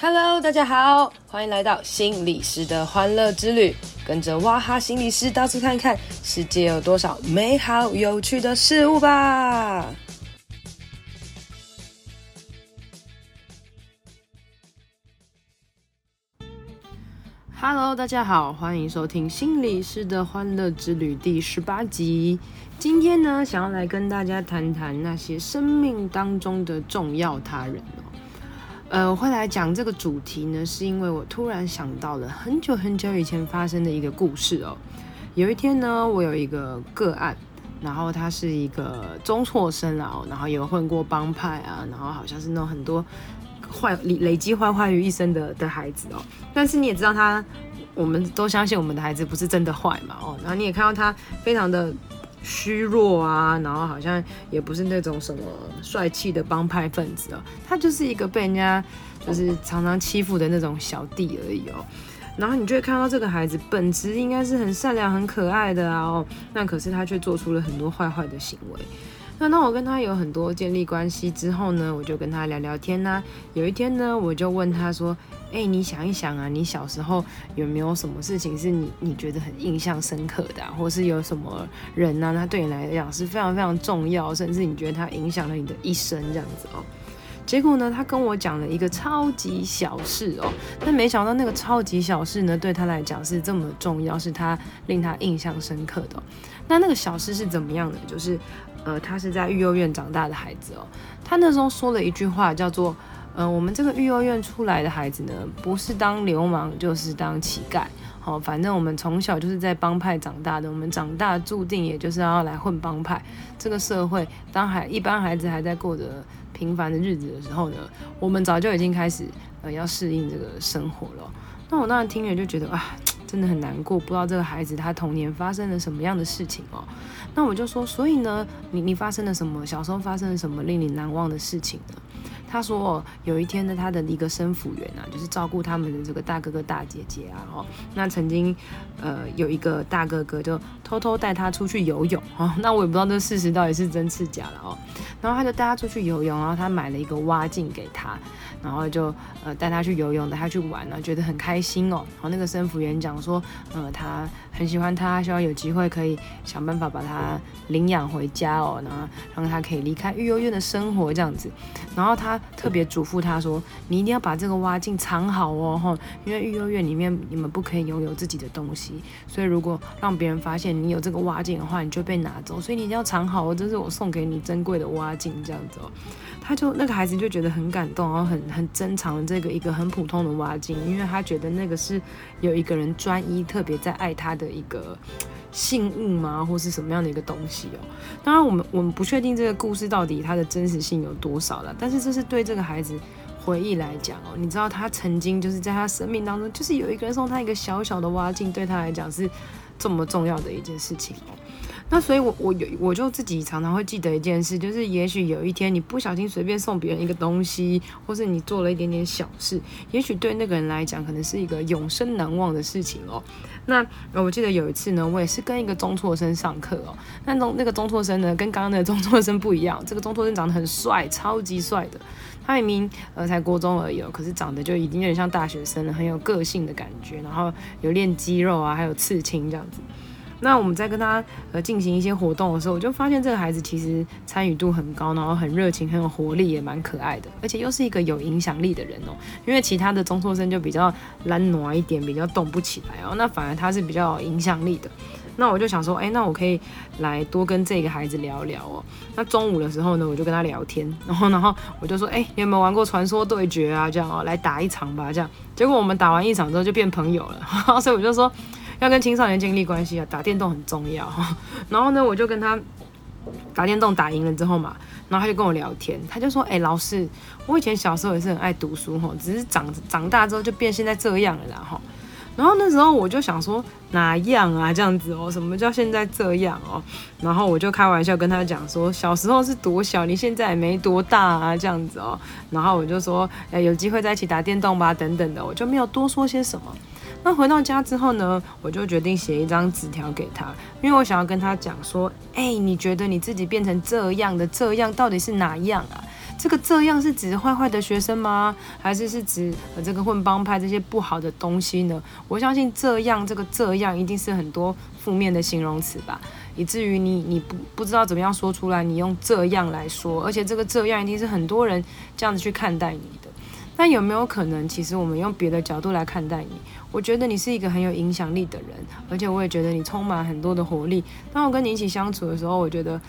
Hello，大家好，欢迎来到心理师的欢乐之旅，跟着哇哈心理师到处看看，世界有多少美好有趣的事物吧。Hello，大家好，欢迎收听心理师的欢乐之旅第十八集。今天呢，想要来跟大家谈谈那些生命当中的重要他人。呃，我会来讲这个主题呢，是因为我突然想到了很久很久以前发生的一个故事哦。有一天呢，我有一个个案，然后他是一个中辍生啊，然后有混过帮派啊，然后好像是那种很多坏累累积坏坏于一身的的孩子哦。但是你也知道他，我们都相信我们的孩子不是真的坏嘛哦。然后你也看到他非常的。虚弱啊，然后好像也不是那种什么帅气的帮派分子哦，他就是一个被人家就是常常欺负的那种小弟而已哦。然后你就会看到这个孩子本质应该是很善良、很可爱的啊哦，那可是他却做出了很多坏坏的行为。那当我跟他有很多建立关系之后呢，我就跟他聊聊天呐。有一天呢，我就问他说：“哎，你想一想啊，你小时候有没有什么事情是你你觉得很印象深刻的啊，或是有什么人呢？他对你来讲是非常非常重要，甚至你觉得他影响了你的一生这样子哦。”结果呢，他跟我讲了一个超级小事哦，但没想到那个超级小事呢，对他来讲是这么重要，是他令他印象深刻的。那那个小事是怎么样的？就是。呃，他是在育幼院长大的孩子哦。他那时候说了一句话，叫做：“呃，我们这个育幼院出来的孩子呢，不是当流氓就是当乞丐。好，反正我们从小就是在帮派长大的，我们长大注定也就是要来混帮派。这个社会，当孩一般孩子还在过着平凡的日子的时候呢，我们早就已经开始呃要适应这个生活了。那我当时听了就觉得啊。”真的很难过，不知道这个孩子他童年发生了什么样的事情哦。那我就说，所以呢，你你发生了什么？小时候发生了什么令你难忘的事情呢？他说哦，有一天呢，他的一个生辅员啊，就是照顾他们的这个大哥哥大姐姐啊，哦，那曾经呃有一个大哥哥就偷偷带他出去游泳哦，那我也不知道这事实到底是真是假了哦。然后他就带他出去游泳，然后他买了一个蛙镜给他。然后就呃带他去游泳，带他去玩啊，觉得很开心哦。然后那个生辅员讲说，呃，他很喜欢他，希望有机会可以想办法把他领养回家哦，然后让他可以离开育幼院的生活这样子。然后他特别嘱咐他说，你一定要把这个挖镜藏好哦，吼，因为育幼院里面你们不可以拥有自己的东西，所以如果让别人发现你有这个挖镜的话，你就被拿走，所以你一定要藏好哦，这是我送给你珍贵的挖镜这样子哦。他就那个孩子就觉得很感动，然后很很珍藏这个一个很普通的挖镜，因为他觉得那个是有一个人专一特别在爱他的一个信物吗，或是什么样的一个东西哦。当然，我们我们不确定这个故事到底它的真实性有多少了，但是这是对这个孩子回忆来讲哦，你知道他曾经就是在他生命当中，就是有一个人送他一个小小的挖镜，对他来讲是这么重要的一件事情哦。那所以我，我有我就自己常常会记得一件事，就是也许有一天你不小心随便送别人一个东西，或是你做了一点点小事，也许对那个人来讲，可能是一个永生难忘的事情哦。那我记得有一次呢，我也是跟一个中辍生上课哦。那中那个中辍生呢，跟刚刚那个中辍生不一样，这个中辍生长得很帅，超级帅的。他明明呃才国中而已哦，可是长得就已经有点像大学生了，很有个性的感觉，然后有练肌肉啊，还有刺青这样子。那我们在跟他呃进行一些活动的时候，我就发现这个孩子其实参与度很高，然后很热情，很有活力，也蛮可爱的，而且又是一个有影响力的人哦。因为其他的中辍生就比较懒惰一点，比较动不起来哦。那反而他是比较有影响力的。那我就想说，哎，那我可以来多跟这个孩子聊聊哦。那中午的时候呢，我就跟他聊天，然后然后我就说，哎，你有没有玩过传说对决啊？这样哦，来打一场吧。这样，结果我们打完一场之后就变朋友了，所以我就说。要跟青少年建立关系啊，打电动很重要。然后呢，我就跟他打电动打赢了之后嘛，然后他就跟我聊天，他就说：“哎、老师，我以前小时候也是很爱读书哈，只是长长大之后就变现在这样了啦哈。”然后那时候我就想说哪样啊这样子哦，什么叫现在这样哦？然后我就开玩笑跟他讲说，小时候是多小，你现在也没多大啊这样子哦。然后我就说：“哎、有机会在一起打电动吧，等等的。”我就没有多说些什么。那回到家之后呢，我就决定写一张纸条给他，因为我想要跟他讲说，哎、你觉得你自己变成这样的这样到底是哪样啊？这个这样是指坏坏的学生吗？还是是指这个混帮派这些不好的东西呢？我相信这样这个这样一定是很多负面的形容词吧，以至于你你不不知道怎么样说出来，你用这样来说，而且这个这样一定是很多人这样子去看待你的。但有没有可能，其实我们用别的角度来看待你？我觉得你是一个很有影响力的人，而且我也觉得你充满很多的活力。当我跟你一起相处的时候，我觉得。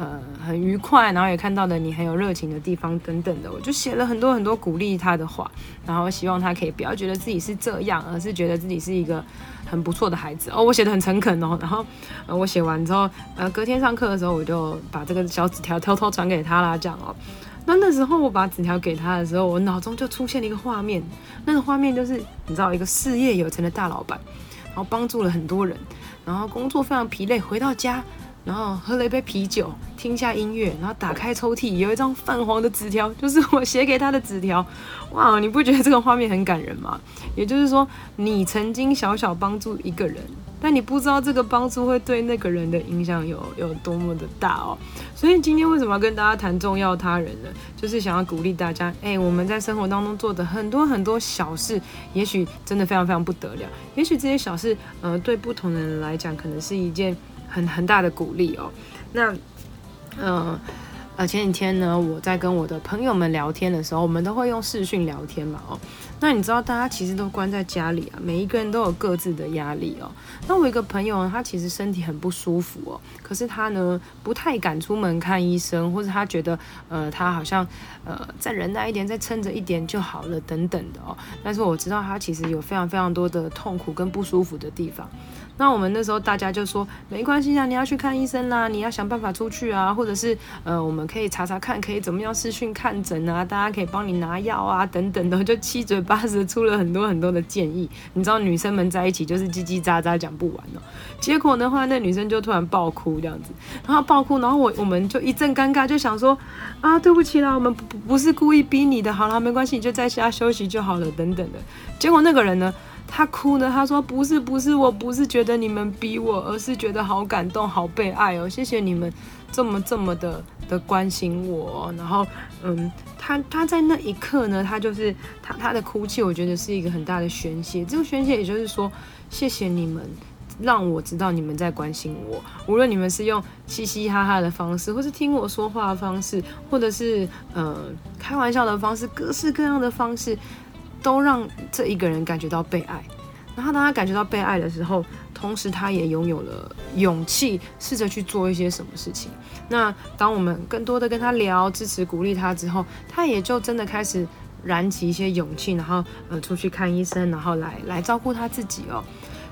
呃，很愉快，然后也看到了你很有热情的地方等等的，我就写了很多很多鼓励他的话，然后希望他可以不要觉得自己是这样，而是觉得自己是一个很不错的孩子哦。我写的很诚恳哦，然后呃，我写完之后，呃，隔天上课的时候，我就把这个小纸条偷偷传给他啦，这样哦。那那时候我把纸条给他的时候，我脑中就出现了一个画面，那个画面就是你知道，一个事业有成的大老板，然后帮助了很多人，然后工作非常疲累，回到家。然后喝了一杯啤酒，听一下音乐，然后打开抽屉，有一张泛黄的纸条，就是我写给他的纸条。哇，你不觉得这个画面很感人吗？也就是说，你曾经小小帮助一个人，但你不知道这个帮助会对那个人的影响有有多么的大哦。所以今天为什么要跟大家谈重要他人呢？就是想要鼓励大家，哎，我们在生活当中做的很多很多小事，也许真的非常非常不得了。也许这些小事，呃，对不同的人来讲，可能是一件。很很大的鼓励哦，那，嗯呃，前几天呢，我在跟我的朋友们聊天的时候，我们都会用视讯聊天嘛哦，那你知道大家其实都关在家里啊，每一个人都有各自的压力哦。那我一个朋友呢，他其实身体很不舒服哦，可是他呢不太敢出门看医生，或者他觉得呃他好像呃再忍耐一点，再撑着一点就好了等等的哦。但是我知道他其实有非常非常多的痛苦跟不舒服的地方。那我们那时候大家就说没关系啊，你要去看医生啦，你要想办法出去啊，或者是呃，我们可以查查看，可以怎么样视讯看诊啊，大家可以帮你拿药啊，等等的，就七嘴八十出了很多很多的建议。你知道女生们在一起就是叽叽喳喳讲不完哦。结果的话那女生就突然爆哭这样子，然后爆哭，然后我我们就一阵尴尬，就想说啊，对不起啦，我们不不是故意逼你的，好啦，没关系，你就在家休息就好了，等等的。结果那个人呢？他哭呢，他说不是不是，我不是觉得你们逼我，而是觉得好感动，好被爱哦，谢谢你们这么这么的的关心我。然后，嗯，他他在那一刻呢，他就是他他的哭泣，我觉得是一个很大的宣泄。这个宣泄也就是说，谢谢你们，让我知道你们在关心我。无论你们是用嘻嘻哈哈的方式，或是听我说话的方式，或者是呃开玩笑的方式，各式各样的方式。都让这一个人感觉到被爱，然后当他感觉到被爱的时候，同时他也拥有了勇气，试着去做一些什么事情。那当我们更多的跟他聊、支持、鼓励他之后，他也就真的开始燃起一些勇气，然后呃出去看医生，然后来来照顾他自己哦。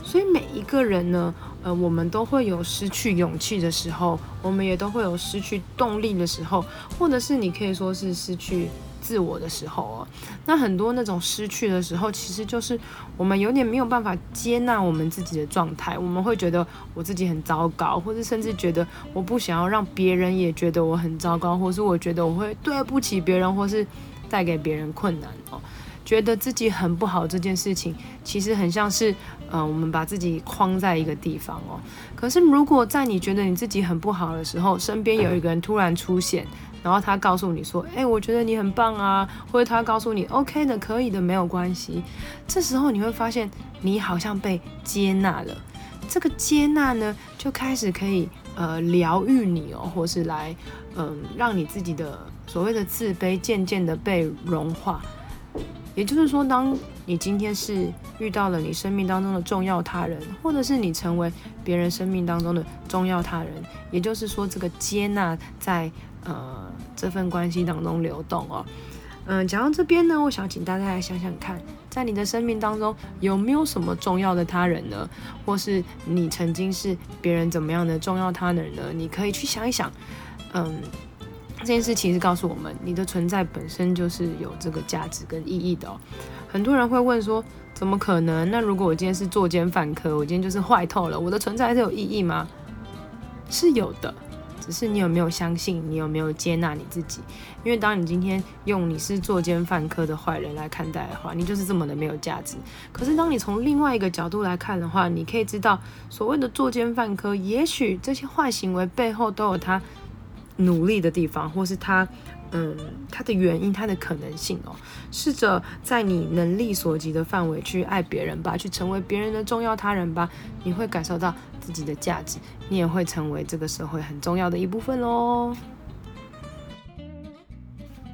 所以每一个人呢，呃，我们都会有失去勇气的时候，我们也都会有失去动力的时候，或者是你可以说是失去。自我的时候哦，那很多那种失去的时候，其实就是我们有点没有办法接纳我们自己的状态。我们会觉得我自己很糟糕，或者甚至觉得我不想要让别人也觉得我很糟糕，或是我觉得我会对不起别人，或是带给别人困难哦。觉得自己很不好这件事情，其实很像是，嗯、我们把自己框在一个地方哦。可是如果在你觉得你自己很不好的时候，身边有一个人突然出现。然后他告诉你说：“哎，我觉得你很棒啊。”或者他告诉你：“OK 的，可以的，没有关系。”这时候你会发现，你好像被接纳了。这个接纳呢，就开始可以呃疗愈你哦，或是来嗯、让你自己的所谓的自卑渐渐的被融化。也就是说，当你今天是遇到了你生命当中的重要他人，或者是你成为别人生命当中的重要他人，也就是说，这个接纳在。呃，这份关系当中流动哦。嗯、讲到这边呢，我想请大家来想想看，在你的生命当中有没有什么重要的他人呢？或是你曾经是别人怎么样的重要他人呢？你可以去想一想。嗯，这件事其实告诉我们，你的存在本身就是有这个价值跟意义的哦。很多人会问说，怎么可能？那如果我今天是作奸犯科，我今天就是坏透了，我的存在还是有意义吗？是有的。只是你有没有相信，你有没有接纳你自己？因为当你今天用你是作奸犯科的坏人来看待的话，你就是这么的没有价值。可是当你从另外一个角度来看的话，你可以知道，所谓的作奸犯科，也许这些坏行为背后都有他努力的地方，或是他嗯，它的原因，它的可能性哦。试着在你能力所及的范围去爱别人吧，去成为别人的重要他人吧。你会感受到自己的价值，你也会成为这个社会很重要的一部分喽。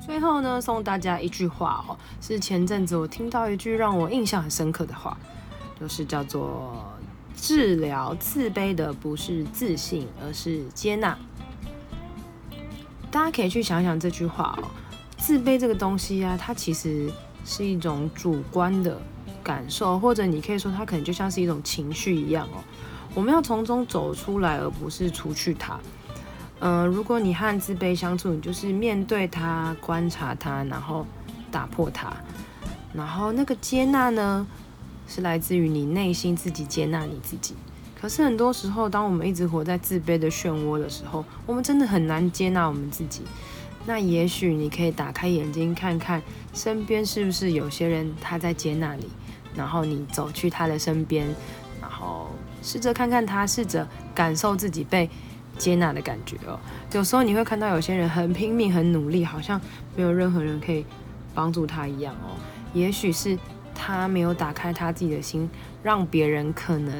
最后呢，送大家一句话哦，是前阵子我听到一句让我印象很深刻的话，就是叫做“治疗自卑的不是自信，而是接纳”。大家可以去想想这句话哦，自卑这个东西啊，它其实是一种主观的感受，或者你可以说它可能就像是一种情绪一样哦。我们要从中走出来，而不是除去它。嗯、如果你和自卑相处，你就是面对它、观察它，然后打破它。然后那个接纳呢，是来自于你内心自己接纳你自己。可是很多时候，当我们一直活在自卑的漩涡的时候，我们真的很难接纳我们自己。那也许你可以打开眼睛，看看身边是不是有些人他在接纳你，然后你走去他的身边，然后试着看看他，试着感受自己被接纳的感觉哦。有时候你会看到有些人很拼命、很努力，好像没有任何人可以帮助他一样哦。也许是他没有打开他自己的心，让别人可能。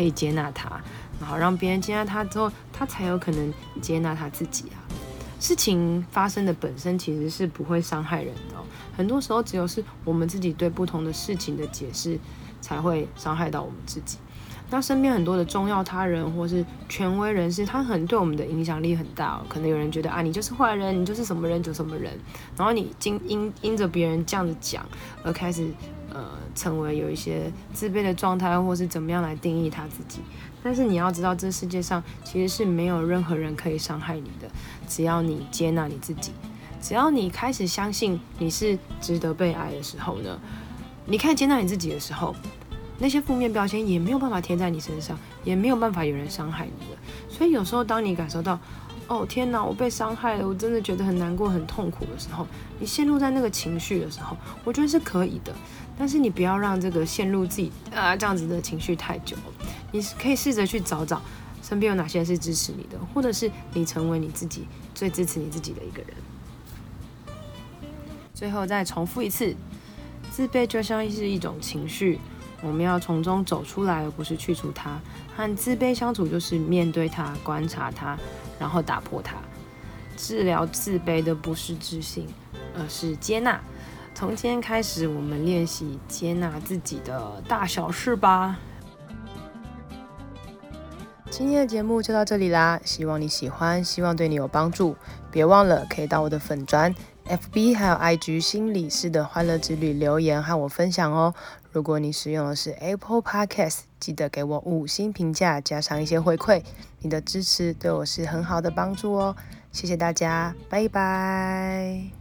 可以接纳他，然后让别人接纳他之后，他才有可能接纳他自己啊。事情发生的本身其实是不会伤害人的哦，很多时候只有是我们自己对不同的事情的解释，才会伤害到我们自己。那身边很多的重要他人或是权威人士，他很对我们的影响力很大哦。可能有人觉得啊，你就是坏人，你就是什么人就什么人，然后你经因因着别人这样子讲而开始。呃，成为有一些自卑的状态，或是怎么样来定义他自己。但是你要知道，这世界上其实是没有任何人可以伤害你的。只要你接纳你自己，只要你开始相信你是值得被爱的时候呢，你开始接纳你自己的时候，那些负面标签也没有办法贴在你身上，也没有办法有人伤害你的。所以有时候当你感受到，哦天哪，我被伤害了，我真的觉得很难过、很痛苦的时候，你陷入在那个情绪的时候，我觉得是可以的。但是你不要让这个陷入自己啊这样子的情绪太久，你可以试着去找找身边有哪些是支持你的，或者是你成为你自己最支持你自己的一个人。最后再重复一次，自卑就像是一种情绪，我们要从中走出来，而不是去除它。和自卑相处就是面对它、观察它，然后打破它。治疗自卑的不是自信，而是接纳。从今天开始，我们练习接纳自己的大小事吧。今天的节目就到这里啦，希望你喜欢，希望对你有帮助。别忘了可以到我的粉专、FB 还有 IG 心理师的欢乐之旅留言和我分享哦。如果你使用的是 Apple Podcast，记得给我五星评价，加上一些回馈。你的支持对我是很好的帮助哦。谢谢大家，拜拜。